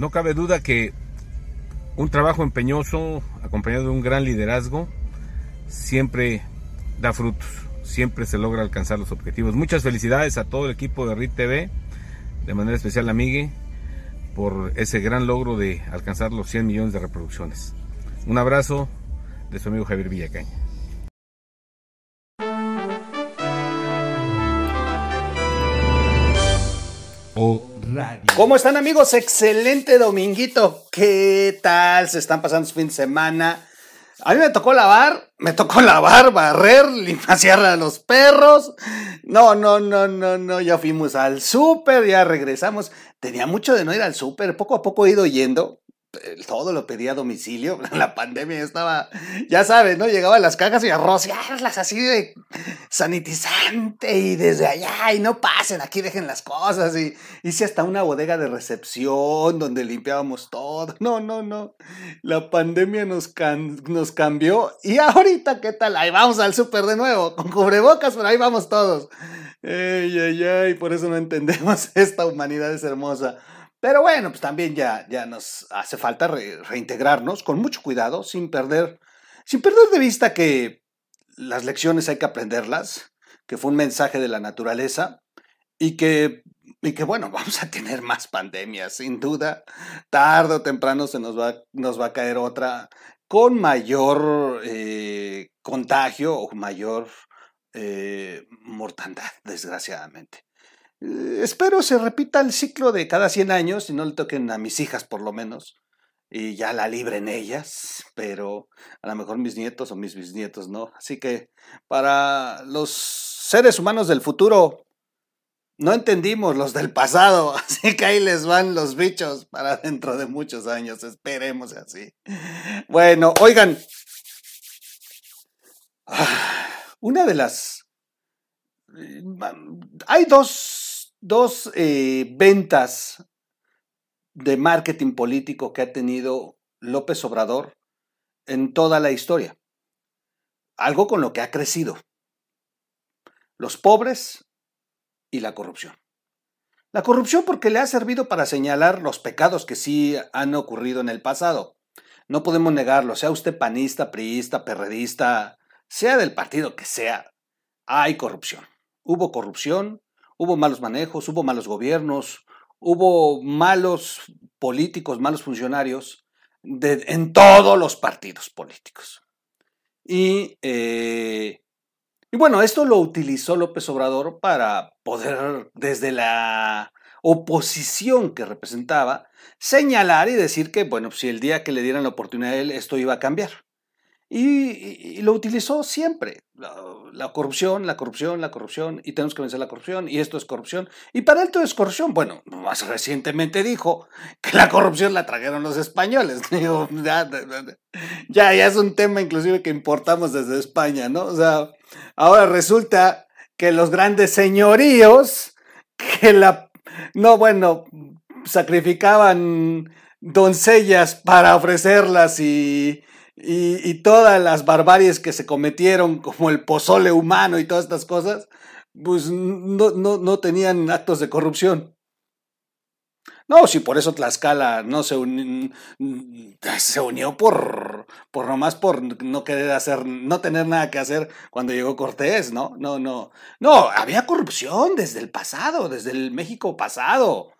No cabe duda que un trabajo empeñoso, acompañado de un gran liderazgo, siempre da frutos, siempre se logra alcanzar los objetivos. Muchas felicidades a todo el equipo de RIT TV, de manera especial a Migue, por ese gran logro de alcanzar los 100 millones de reproducciones. Un abrazo de su amigo Javier Villacaña. ¿Cómo están amigos? Excelente dominguito. ¿Qué tal? Se están pasando su fin de semana. A mí me tocó lavar, me tocó lavar, barrer, limpiar a los perros. No, no, no, no, no, ya fuimos al súper, ya regresamos. Tenía mucho de no ir al súper, poco a poco he ido yendo todo lo pedía a domicilio. La pandemia estaba, ya sabes, ¿no? Llegaba a las cajas y a rociarlas así de sanitizante y desde allá y no pasen, aquí dejen las cosas. Y hice hasta una bodega de recepción donde limpiábamos todo. No, no, no. La pandemia nos, nos cambió. Y ahorita, ¿qué tal? Ahí vamos al súper de nuevo, con cubrebocas, pero ahí vamos todos. Ay, ay, ay, por eso no entendemos. Esta humanidad es hermosa. Pero bueno, pues también ya, ya nos hace falta reintegrarnos con mucho cuidado, sin perder, sin perder de vista que las lecciones hay que aprenderlas, que fue un mensaje de la naturaleza y que, y que bueno, vamos a tener más pandemias, sin duda. Tarde o temprano se nos va, nos va a caer otra con mayor eh, contagio o mayor eh, mortandad, desgraciadamente. Eh, espero se repita el ciclo de cada 100 años y no le toquen a mis hijas por lo menos y ya la libren ellas, pero a lo mejor mis nietos o mis bisnietos no. Así que para los seres humanos del futuro, no entendimos los del pasado, así que ahí les van los bichos para dentro de muchos años, esperemos así. Bueno, oigan, ah, una de las... Eh, hay dos dos eh, ventas de marketing político que ha tenido López Obrador en toda la historia. Algo con lo que ha crecido. Los pobres y la corrupción. La corrupción porque le ha servido para señalar los pecados que sí han ocurrido en el pasado. No podemos negarlo, sea usted panista, priista, perredista, sea del partido que sea, hay corrupción. Hubo corrupción, hubo malos manejos, hubo malos gobiernos, hubo malos políticos, malos funcionarios en todos los partidos políticos. Y, eh, y bueno, esto lo utilizó López Obrador para poder, desde la oposición que representaba, señalar y decir que, bueno, si el día que le dieran la oportunidad a él, esto iba a cambiar. Y, lo utilizó siempre. La, corrupción, la corrupción, la corrupción, y tenemos que vencer la corrupción, y esto es corrupción. Y para él todo es corrupción. Bueno, más recientemente dijo que la corrupción la trajeron los españoles. ya, ya, ya es un tema inclusive que importamos desde España, ¿no? O sea, ahora resulta que los grandes señoríos, que la... No, bueno, sacrificaban doncellas para ofrecerlas y y, todas las barbaries que se cometieron, como el pozole humano y todas estas cosas, pues no, no, tenían actos de corrupción. No, si por eso Tlaxcala no se, se unió por, por nomás por no querer hacer, no tener nada que hacer cuando llegó Cortés, ¿no? No, no. No, había corrupción desde el pasado, desde el México pasado.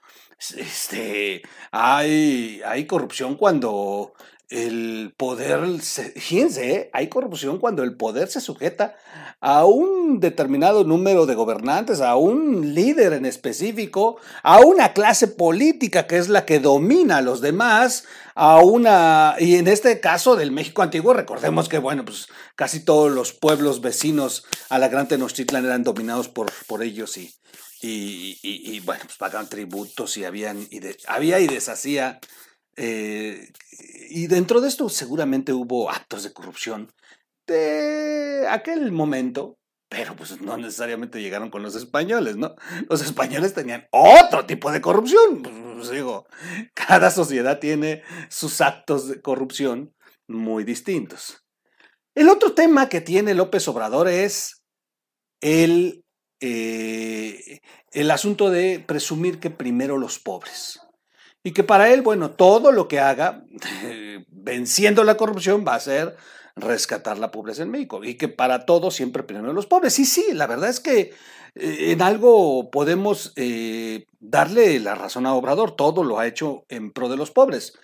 Este, hay, hay corrupción cuando el poder, fíjense, ¿eh? hay corrupción cuando el poder se sujeta a un determinado número de gobernantes, a un líder en específico, a una clase política que es la que domina a los demás, a una, y en este caso del México antiguo, recordemos que, bueno, pues casi todos los pueblos vecinos a la Gran Tenochtitlan eran dominados por, por ellos y, y, y, bueno, pues pagaban tributos y habían, y había y deshacía eh, y dentro de esto seguramente hubo actos de corrupción de aquel momento, pero pues no necesariamente llegaron con los españoles, ¿no? Los españoles tenían otro tipo de corrupción. Pues, digo, cada sociedad tiene sus actos de corrupción muy distintos. El otro tema que tiene López Obrador es el, eh, el asunto de presumir que primero los pobres. Y que para él, bueno, todo lo que haga venciendo la corrupción va a ser rescatar la pobreza en México y que para todo siempre primero los pobres. Y sí, la verdad es que eh, en algo podemos eh, darle la razón a Obrador, todo lo ha hecho en pro de los pobres.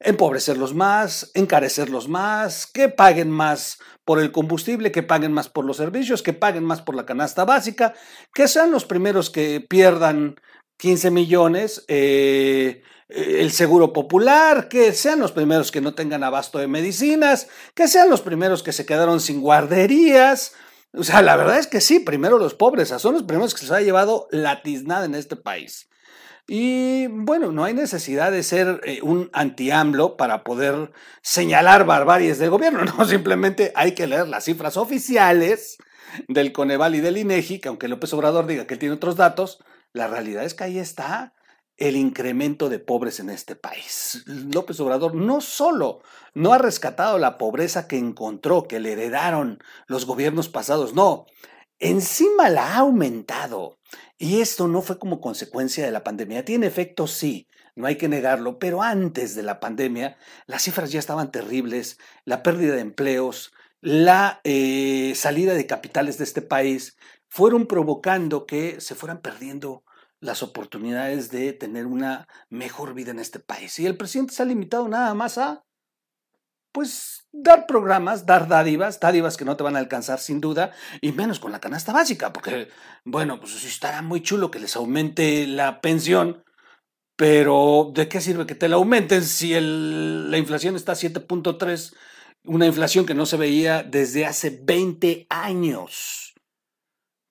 Empobrecerlos más, encarecerlos más, que paguen más por el combustible, que paguen más por los servicios, que paguen más por la canasta básica, que sean los primeros que pierdan 15 millones, eh, el seguro popular, que sean los primeros que no tengan abasto de medicinas, que sean los primeros que se quedaron sin guarderías. O sea, la verdad es que sí, primero los pobres, son los primeros que se ha llevado la tiznada en este país. Y bueno, no hay necesidad de ser eh, un anti-AMLO para poder señalar barbaries del gobierno, no, simplemente hay que leer las cifras oficiales del Coneval y del INEGI, que aunque López Obrador diga que tiene otros datos, la realidad es que ahí está el incremento de pobres en este país. López Obrador no solo no ha rescatado la pobreza que encontró, que le heredaron los gobiernos pasados, no, encima la ha aumentado. Y esto no fue como consecuencia de la pandemia. Tiene efecto, sí, no hay que negarlo, pero antes de la pandemia las cifras ya estaban terribles, la pérdida de empleos, la eh, salida de capitales de este país fueron provocando que se fueran perdiendo las oportunidades de tener una mejor vida en este país. Y el presidente se ha limitado nada más a, pues, dar programas, dar dádivas, dádivas que no te van a alcanzar sin duda, y menos con la canasta básica, porque, bueno, pues estará muy chulo que les aumente la pensión, pero ¿de qué sirve que te la aumenten si la inflación está a 7.3? Una inflación que no se veía desde hace 20 años.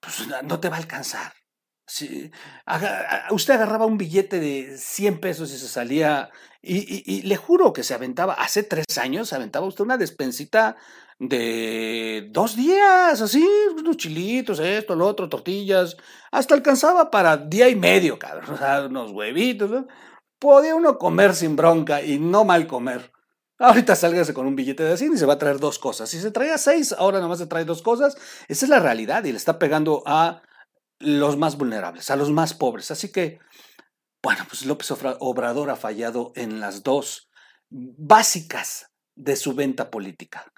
Pues no te va a alcanzar. Sí, usted agarraba un billete de 100 pesos y se salía, y, le juro que se aventaba, hace tres años se aventaba usted una despensita de dos días, así, unos chilitos, esto, lo otro, tortillas, hasta alcanzaba para día y medio, cabrón, unos huevitos. Podía uno comer sin bronca y no mal comer. Ahorita sálgase con un billete de así y se va a traer dos cosas. Si se traía seis, ahora nomás se trae dos cosas. Esa es la realidad y le está pegando a los más vulnerables, a los más pobres. Así que, bueno, pues López Obrador ha fallado en las dos básicas de su venta política,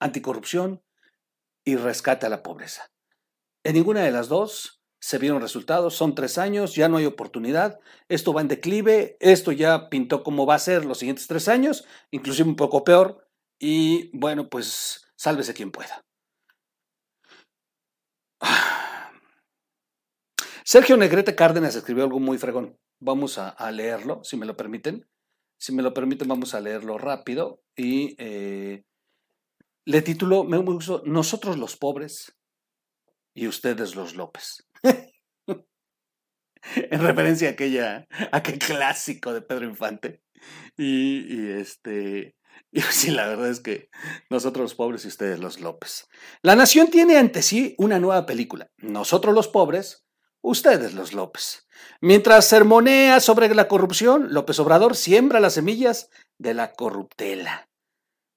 anticorrupción y rescate a la pobreza. En ninguna de las dos se vieron resultados, son tres años, ya no hay oportunidad, esto va en declive, esto ya pintó cómo va a ser los siguientes tres años, inclusive un poco peor, y bueno, pues sálvese quien pueda. Sergio Negrete Cárdenas escribió algo muy fregón. Vamos a, leerlo, si me lo permiten. Si me lo permiten, vamos a leerlo rápido. Y eh, le tituló, me puso, Nosotros los pobres y ustedes los López. en referencia a aquella, aquel clásico de Pedro Infante. Y, y este. Y sí, la verdad es que nosotros los pobres y ustedes los López. La nación tiene ante sí una nueva película. Nosotros los pobres ustedes los López. Mientras sermonea sobre la corrupción, López Obrador siembra las semillas de la corruptela.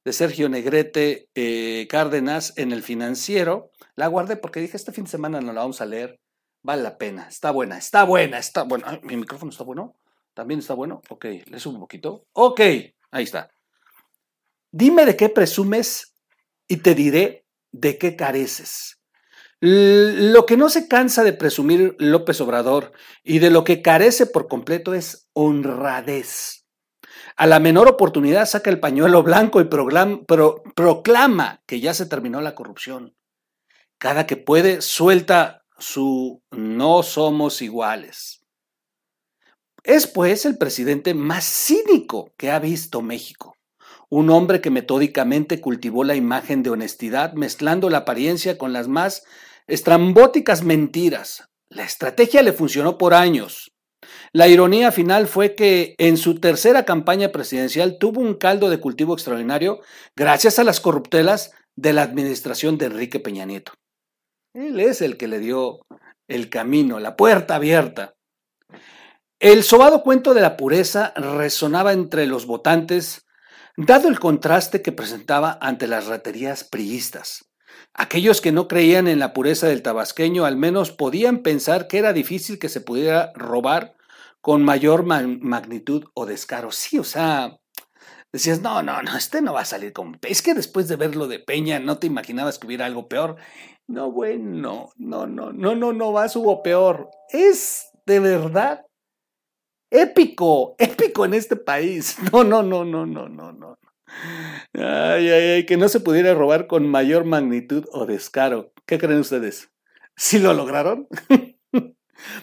De Sergio Negrete eh, Cárdenas en el financiero. La guardé porque dije, este fin de semana no la vamos a leer. Vale la pena. Está buena, está buena, está buena. ¿Mi micrófono está bueno? ¿También está bueno? Ok, le subo un poquito. Ok, ahí está. Dime de qué presumes y te diré de qué careces. Lo que no se cansa de presumir López Obrador y de lo que carece por completo es honradez. A la menor oportunidad saca el pañuelo blanco y proclama que ya se terminó la corrupción. Cada que puede suelta su no somos iguales. Es pues el presidente más cínico que ha visto México. Un hombre que metódicamente cultivó la imagen de honestidad mezclando la apariencia con las más Estrambóticas mentiras. La estrategia le funcionó por años. La ironía final fue que en su tercera campaña presidencial tuvo un caldo de cultivo extraordinario gracias a las corruptelas de la administración de Enrique Peña Nieto. Él es el que le dio el camino, la puerta abierta. El sobado cuento de la pureza resonaba entre los votantes, dado el contraste que presentaba ante las raterías priistas. Aquellos que no creían en la pureza del tabasqueño al menos podían pensar que era difícil que se pudiera robar con mayor magnitud o descaro. Sí, o sea, decías, no, no, no, este no va a salir con... Es que después de verlo de Peña, no te imaginabas que hubiera algo peor. No, bueno, no, no, no, no, no más hubo peor. Es de verdad épico, épico en este país. No, no, no, no, no, no, no. Ay, ay, ay, que no se pudiera robar con mayor magnitud o descaro. ¿Qué creen ustedes? ¿Sí lo lograron?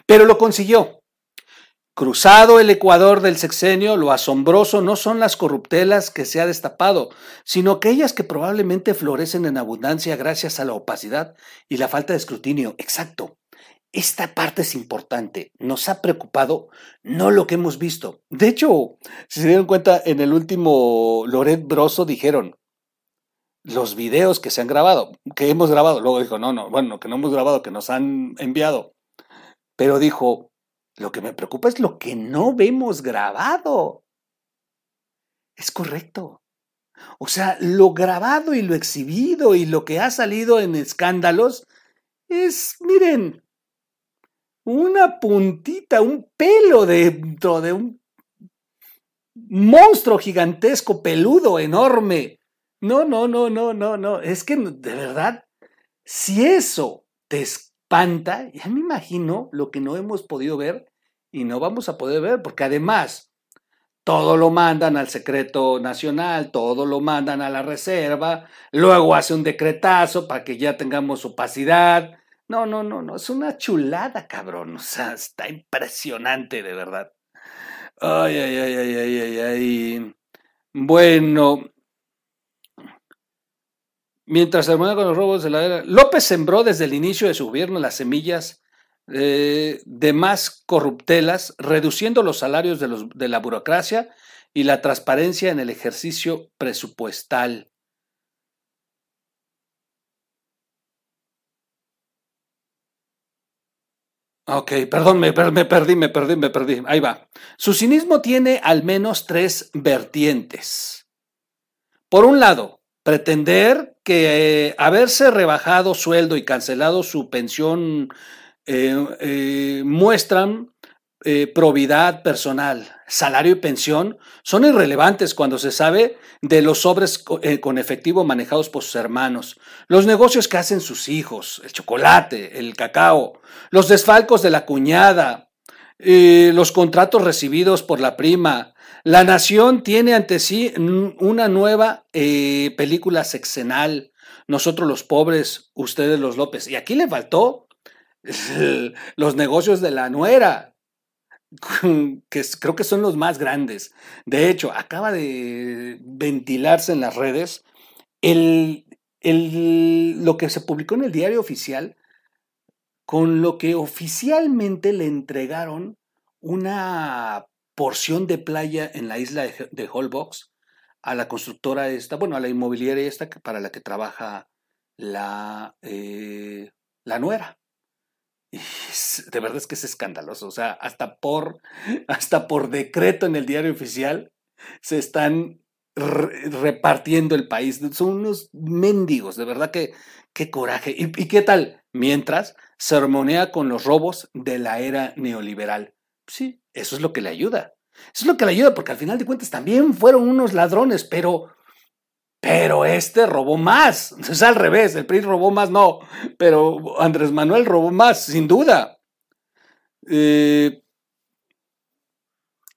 Pero lo consiguió. Cruzado el Ecuador del sexenio, lo asombroso no son las corruptelas que se ha destapado, sino aquellas que probablemente florecen en abundancia gracias a la opacidad y la falta de escrutinio. Exacto. Esta parte es importante. Nos ha preocupado no lo que hemos visto. De hecho, si se dieron cuenta, en el último Loret Broso dijeron, los videos que se han grabado, que hemos grabado, luego dijo, no, no, bueno, que no hemos grabado, que nos han enviado. Pero dijo, lo que me preocupa es lo que no vemos grabado. Es correcto. O sea, lo grabado y lo exhibido y lo que ha salido en escándalos es, miren, una puntita, un pelo dentro de un monstruo gigantesco, peludo, enorme. No, no, no, no, no, no. Es que de verdad, si eso te espanta, ya me imagino lo que no hemos podido ver y no vamos a poder ver, porque además todo lo mandan al secreto nacional, todo lo mandan a la reserva, luego hace un decretazo para que ya tengamos opacidad. No, no, no, no, es una chulada, cabrón. O sea, está impresionante, de verdad. Ay, ay, ay, ay, ay, ay, ay. Bueno, mientras se con los robos de la era, López sembró desde el inicio de su gobierno las semillas eh, de más corruptelas, reduciendo los salarios de, la burocracia y la transparencia en el ejercicio presupuestal. Ok, perdón, me, me, perdí, me perdí, me perdí. Ahí va. Su cinismo tiene al menos tres vertientes. Por un lado, pretender que eh, haberse rebajado sueldo y cancelado su pensión eh, eh, muestran eh, probidad personal, salario y pensión, son irrelevantes cuando se sabe de los sobres con efectivo manejados por sus hermanos, los negocios que hacen sus hijos, el chocolate, el cacao, los desfalcos de la cuñada, los contratos recibidos por la prima. La nación tiene ante sí una nueva película sexenal. Nosotros los pobres, ustedes los López. Y aquí le faltó los negocios de la nuera, que creo que son los más grandes. De hecho, acaba de ventilarse en las redes el, lo que se publicó en el diario oficial con lo que oficialmente le entregaron una porción de playa en la isla de, Holbox a la constructora esta, bueno, a la inmobiliaria esta para la que trabaja la, eh, la nuera de verdad es que es escandaloso. O sea, hasta por, hasta por decreto en el diario oficial se están repartiendo el país. Son unos mendigos, de verdad que qué coraje. ¿Y, qué tal? Mientras sermonea con los robos de la era neoliberal. Sí, eso es lo que le ayuda. Eso es lo que le ayuda, porque al final de cuentas también fueron unos ladrones, pero pero este robó más. Es al revés, el PRI robó más, no. Pero Andrés Manuel robó más, sin duda. Eh,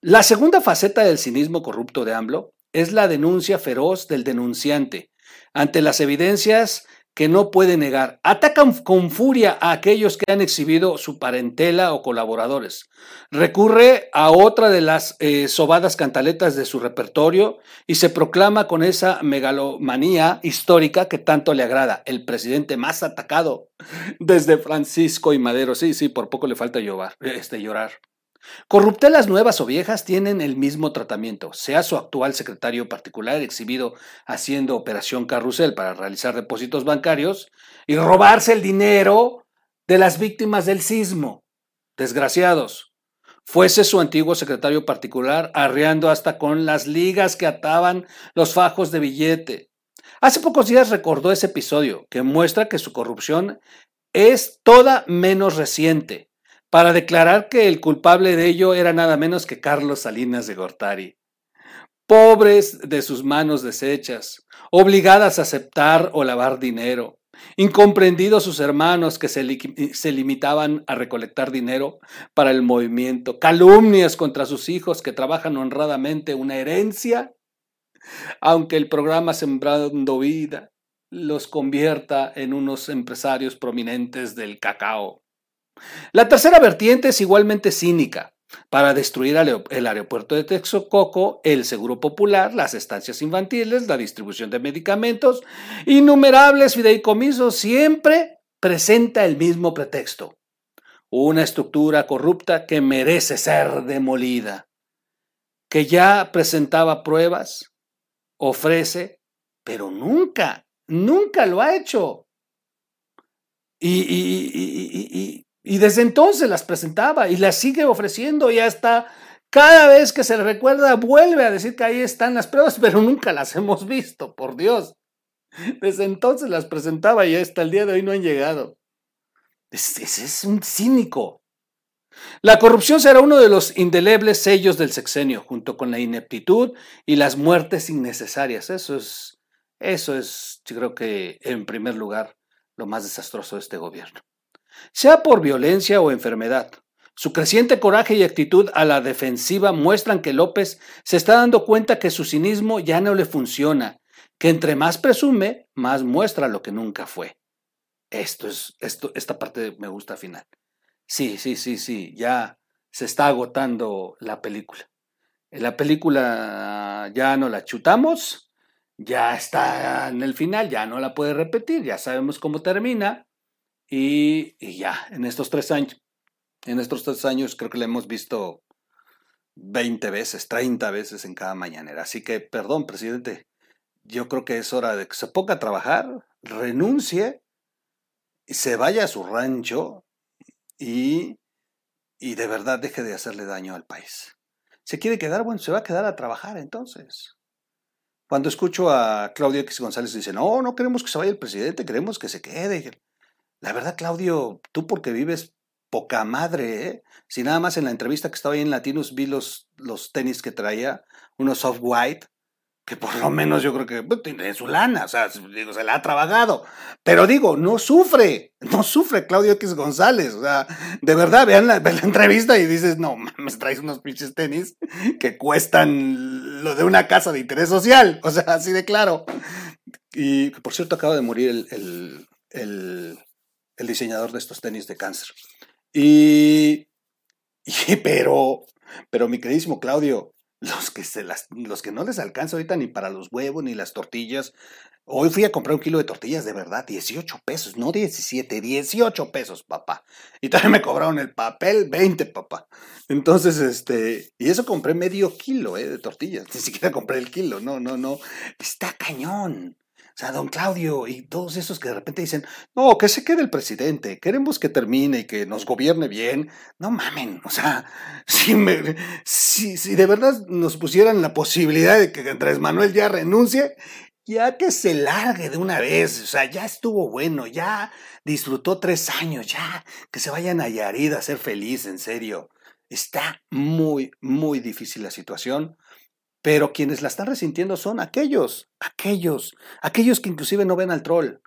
la segunda faceta del cinismo corrupto de AMLO es la denuncia feroz del denunciante ante las evidencias que no puede negar. Atacan con furia a aquellos que han exhibido su parentela o colaboradores. Recurre a otra de las eh, sobadas cantaletas de su repertorio y se proclama con esa megalomanía histórica que tanto le agrada. El presidente más atacado desde Francisco y Madero. Sí, sí, por poco le falta llorar. Este, llorar. Corruptelas nuevas o viejas tienen el mismo tratamiento, sea su actual secretario particular exhibido haciendo operación carrusel para realizar depósitos bancarios y robarse el dinero de las víctimas del sismo. Desgraciados. Fuese su antiguo secretario particular arreando hasta con las ligas que ataban los fajos de billete. Hace pocos días recordó ese episodio que muestra que su corrupción es toda menos reciente para declarar que el culpable de ello era nada menos que Carlos Salinas de Gortari. Pobres de sus manos deshechas, obligadas a aceptar o lavar dinero, incomprendidos sus hermanos que se, se, limitaban a recolectar dinero para el movimiento, calumnias contra sus hijos que trabajan honradamente una herencia, aunque el programa Sembrando Vida los convierta en unos empresarios prominentes del cacao. La tercera vertiente es igualmente cínica. Para destruir el aeropuerto de Texcoco, el seguro popular, las estancias infantiles, la distribución de medicamentos, innumerables fideicomisos, siempre presenta el mismo pretexto. Una estructura corrupta que merece ser demolida, que ya presentaba pruebas, ofrece, pero nunca Nunca lo ha hecho. Y, y, desde entonces las presentaba y las sigue ofreciendo y hasta cada vez que se le recuerda vuelve a decir que ahí están las pruebas, pero nunca las hemos visto, por Dios. Desde entonces las presentaba y hasta el día de hoy no han llegado. Ese es, es un cínico. La corrupción será uno de los indelebles sellos del sexenio, junto con la ineptitud y las muertes innecesarias. Eso es eso es, yo creo que, en primer lugar, lo más desastroso de este gobierno. Sea por violencia o enfermedad, su creciente coraje y actitud a la defensiva muestran que López se está dando cuenta que su cinismo ya no le funciona, que entre más presume, más muestra lo que nunca fue. Esto es, esto, esta parte me gusta al final. Sí, sí, sí, sí, ya se está agotando la película. La película ya no la chutamos, ya está en el final, ya no la puede repetir, ya sabemos cómo termina y, ya, en estos tres años, en estos tres años creo que la hemos visto 20 veces, 30 veces en cada mañanera. Así que, perdón, presidente, yo creo que es hora de que se ponga a trabajar, renuncie, y se vaya a su rancho y, y de verdad deje de hacerle daño al país. ¿Se quiere quedar? Bueno, se va a quedar a trabajar entonces. Cuando escucho a Claudio X González dice, no, no queremos que se vaya el presidente, queremos que se quede. La verdad, Claudio, tú porque vives poca madre, ¿eh? Si nada más en la entrevista que estaba ahí en Latinos vi los, los tenis que traía, unos soft white, que por lo menos yo creo que pues, tiene su lana, o sea, digo, se la ha trabajado. Pero digo, no sufre, no sufre Claudio X González, o sea, de verdad, vean la, entrevista y dices, no mames, traes unos pinches tenis que cuestan lo de una casa de interés social, o sea, así de claro. Y por cierto, acaba de morir el, diseñador de estos tenis de cáncer. Y, pero, pero mi queridísimo Claudio, los que, se los que no les alcanza ahorita ni para los huevos ni las tortillas. Hoy fui a comprar un kilo de tortillas de verdad, 18 pesos, no 17, 18 pesos, papá. Y también me cobraron el papel, 20, papá. Entonces, este, y eso compré medio kilo eh, de tortillas, ni siquiera compré el kilo, no, no, no. Está cañón. Sea, don Claudio y todos esos que de repente dicen, no, que se quede el presidente, queremos que termine y que nos gobierne bien. No mamen, o sea, si, si, de verdad nos pusieran la posibilidad de que Andrés Manuel ya renuncie, ya que se largue de una vez, o sea, ya estuvo bueno, ya disfrutó tres años, ya que se vayan a Yarid a ser feliz, en serio. Está muy, muy difícil la situación. Pero quienes la están resintiendo son aquellos, aquellos, aquellos que inclusive no ven al troll,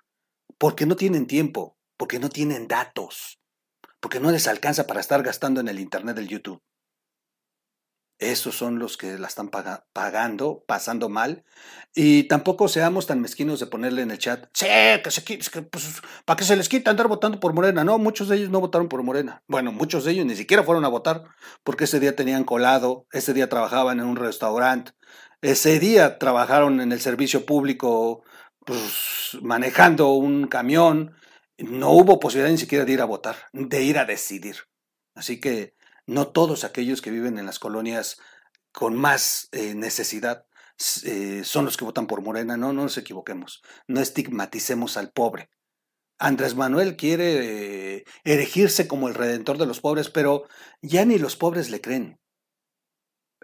porque no tienen tiempo, porque no tienen datos, porque no les alcanza para estar gastando en el Internet del YouTube. Esos son los que la están pagando, pasando mal. Y tampoco seamos tan mezquinos de ponerle en el chat, sí, que se quite, pues, para que se les quite andar votando por Morena. No, muchos de ellos no votaron por Morena. Bueno, muchos de ellos ni siquiera fueron a votar, porque ese día tenían colado, ese día trabajaban en un restaurante, ese día trabajaron en el servicio público, pues, manejando un camión. No hubo posibilidad ni siquiera de ir a votar, de ir a decidir. Así que no todos aquellos que viven en las colonias con más eh, necesidad eh, son los que votan por Morena. No, no nos equivoquemos. No estigmaticemos al pobre. Andrés Manuel quiere eh, erigirse como el redentor de los pobres, pero ya ni los pobres le creen.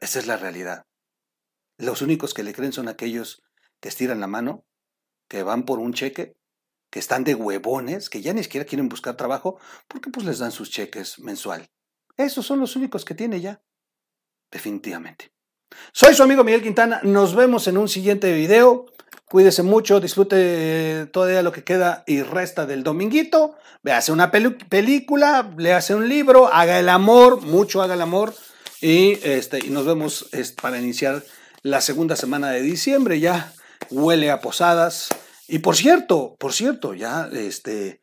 Esa es la realidad. Los únicos que le creen son aquellos que estiran la mano, que van por un cheque que están de huevones, que ya ni siquiera quieren buscar trabajo, porque pues les dan sus cheques mensual. Esos son los únicos que tiene ya. Definitivamente. Soy su amigo Miguel Quintana. Nos vemos en un siguiente video. Cuídese mucho, disfrute todavía lo que queda y resta del dominguito. Véase una película, léase un libro, haga el amor, mucho haga el amor. Y, este, y nos vemos para iniciar la segunda semana de diciembre. Ya huele a posadas. Y por cierto, por cierto, ya este,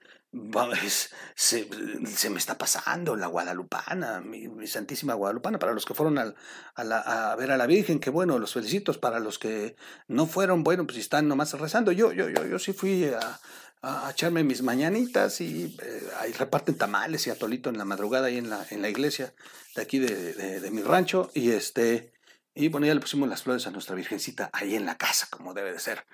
se, se, me está pasando la guadalupana, mi, santísima guadalupana, para los que fueron a, a, ver a la Virgen, que bueno, los felicito, para los que no fueron, bueno, pues están nomás rezando, yo, yo, yo, yo sí fui a, a echarme mis mañanitas y eh, ahí reparten tamales y atolito en la madrugada ahí en la, en la iglesia de aquí de, de, de mi rancho. Y este, y bueno, ya le pusimos las flores a nuestra Virgencita ahí en la casa, como debe de ser.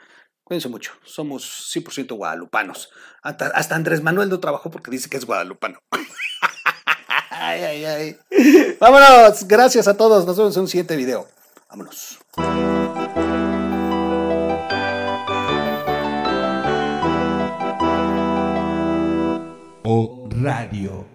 Cuídense mucho, somos 100% guadalupanos. Hasta, Andrés Manuel no trabajó porque dice que es guadalupano. Vámonos, gracias a todos, nos vemos en un siguiente video. Vámonos. O Radio.